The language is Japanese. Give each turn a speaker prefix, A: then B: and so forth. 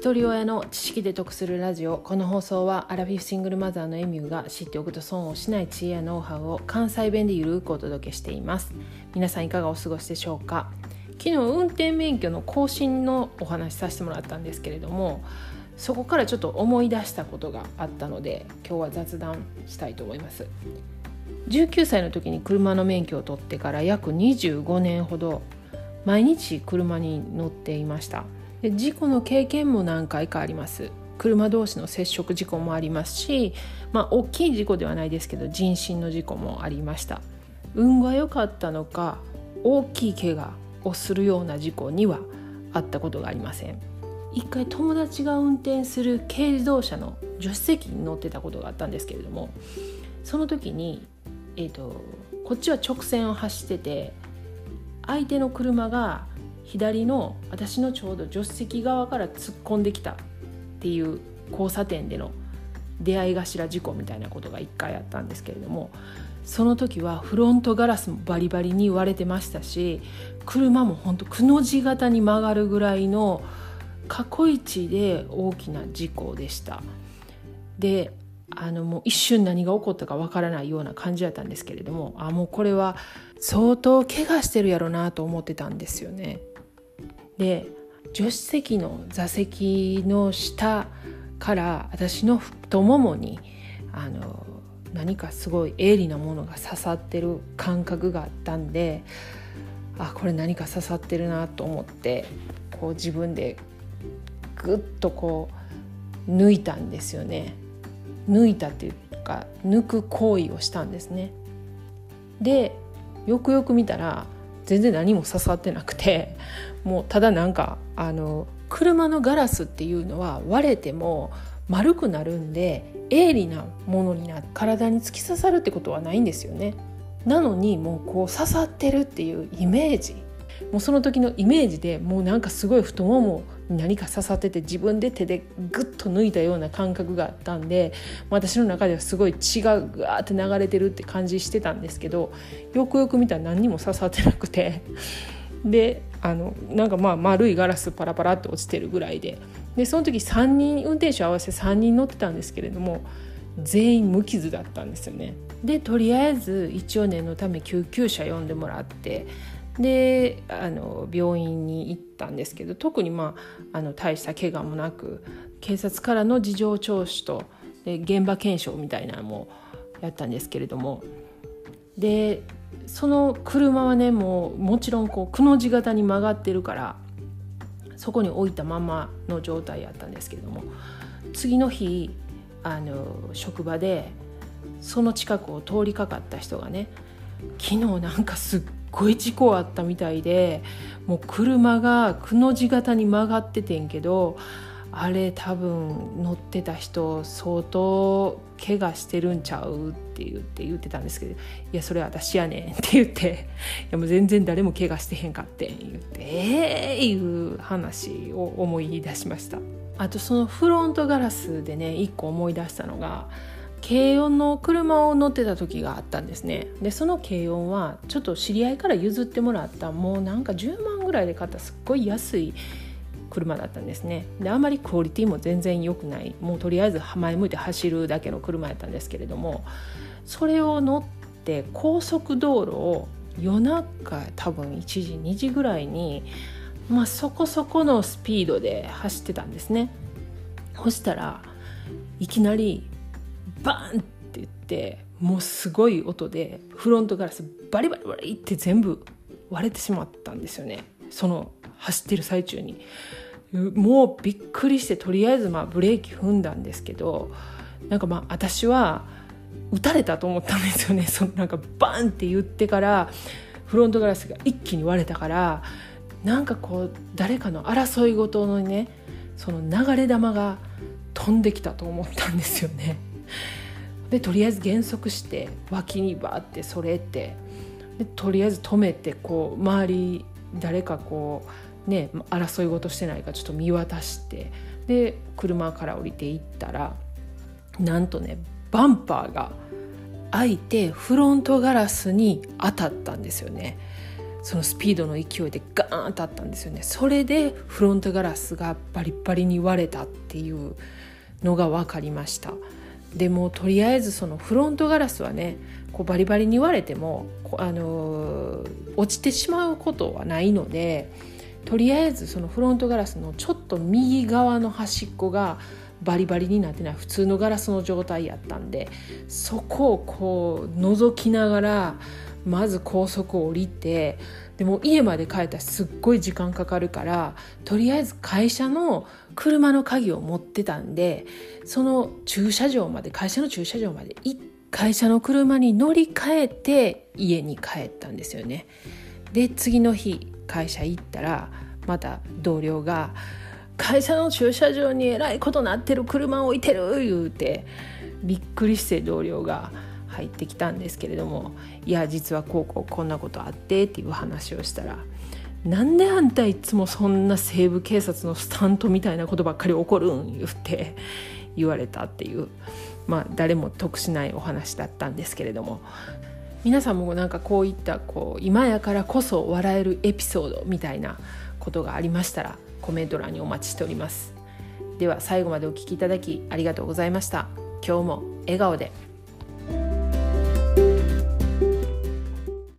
A: 一人親の知識で得するラジオ。この放送はアラフィフシングルマザーのエミューが知っておくと損をしない知恵やノウハウを関西弁でゆるくお届けしています。皆さんいかがお過ごしでしょうか？昨日運転免許の更新のお話しさせてもらったんですけれどもそこからちょっと思い出したことがあったので今日は雑談したいと思います。19歳の時に車の免許を取ってから約25年ほど毎日車に乗っていました。事故の経験も何回かあります。車同士の接触事故もありますしまあ大きい事故ではないですけど人身の事故もありました。運が良かったのか大きい怪我をするような事故にはあったことがありません。一回友達が運転する軽自動車の助手席に乗ってたことがあったんですけれどもその時に、えーとこっちは直線を走ってて相手の車が左の私のちょうど助手席側から突っ込んできたっていう交差点での出会い頭事故みたいなことが1回あったんですけれどもその時はフロントガラスもバリバリに割れてましたし車もほんとくの字型に曲がるぐらいの過去一で大きな事故でした。であのもう一瞬何が起こったかわからないような感じだったんですけれどもあもうこれは相当怪我してるやろなと思ってたんですよね。で助手席の座席の下から私の太ももにあの何かすごい鋭利なものが刺さってる感覚があったんであこれ何か刺さってるなと思ってこう自分でグッとこう抜いたんですよね。抜いたっていうか抜く行為をしたんですね。でよくよく見たら全然何も刺さってなくてもうただなんかあの車のガラスっていうのは割れても丸くなるんで鋭利なものにな体に突き刺さるってことはないんですよね。なのにもうこう刺さってるっていうイメージもうその時のイメージでもうなんかすごい太ももに何か刺さってて自分で手でグッと抜いたような感覚があったんで私の中ではすごい血がグワーって流れてるって感じしてたんですけどよくよく見たら何にも刺さってなくてであのなんかまあ丸いガラスパラパラって落ちてるぐらいででその時3人運転手合わせて3人乗ってたんですけれども全員無傷だったんですよね。でとりあえず一応念のため救急車呼んでもらってであの病院に行ったんですけど特に、まあ、あの大した怪我もなく警察からの事情聴取とで現場検証みたいなのもやったんですけれどもでその車はねもうもちろんこうくの字型に曲がってるからそこに置いたままの状態やったんですけれども次の日あの職場でその近くを通りかかった人がね昨日なんかすっごい事故あったみたいでもう車がくの字型に曲がっててんけどあれ多分乗ってた人相当怪我してるんちゃうって言って言ってたんですけど「いやそれ私やねん」って言って「いやもう全然誰も怪我してへんかって」言って「ええー!」いう話を思い出しましたあとそのフロントガラスでね一個思い出したのが軽音の車を乗ってた時があったんですね。でその軽音はちょっと知り合いから譲ってもらったもうなんか10万ぐらいで買ったすっごい安い車だったんですね。であまりクオリティも全然良くない。もうとりあえず前向いて走るだけの車やったんですけれどもそれを乗って高速道路を夜中多分1時2時ぐらいに、まあ、そこそこのスピードで走ってたんですね。そしたらいきなりバーンって言ってもうすごい音でフロントガラスバリバリバリって全部割れてしまったんですよね。その走ってる最中に。もうびっくりしてとりあえずまあブレーキ踏んだんですけどなんかまあ私は撃たれたと思ったんですよね。そのなんかバンって言ってからフロントガラスが一気に割れたからなんかこう誰かの争い事のねその流れ弾が飛んできたと思ったんですよね。でとりあえず減速して脇にバーってそれてでとりあえず止めてこう周り誰かこうね争い事してないかちょっと見渡してで車から降りていったらなんとねバンパーが開いてフロントガラスに当たったんですよね。そのスピードの勢いでガーンとあったんですよねそれでフロントガラスがバリバリに割れたっていうのが分かりましたでもとりあえずそのフロントガラスはねこうバリバリに割れてもあのー、落ちてしまうことはないのでとりあえずそのフロントガラスのちょっと右側の端っこがバリバリになってない普通のガラスの状態やったんでそこをこう覗きながらまず高速を降りてでも家まで帰ったらすっごい時間かかるからとりあえず会社の車の鍵を持ってたんでその駐車場まで会社の駐車場まで行って会社の車に乗り換えて家に帰ったんですよね。で次の日会社行ったらまた同僚が「会社の駐車場にえらいことなってる車置いてる」言うてびっくりして同僚が入ってきたんですけれども「いや実はこうこうこんなことあって」っていう話をしたら「なんであんたいつもそんな西部警察のスタントみたいなことばっかり起こるん?」言って言われたっていうまあ誰も得しないお話だったんですけれども皆さんもなんかこういったこう今やからこそ笑えるエピソードみたいなことがありましたらコメント欄にお待ちしております。では最後までお聴きいただきありがとうございました。今日も笑顔で。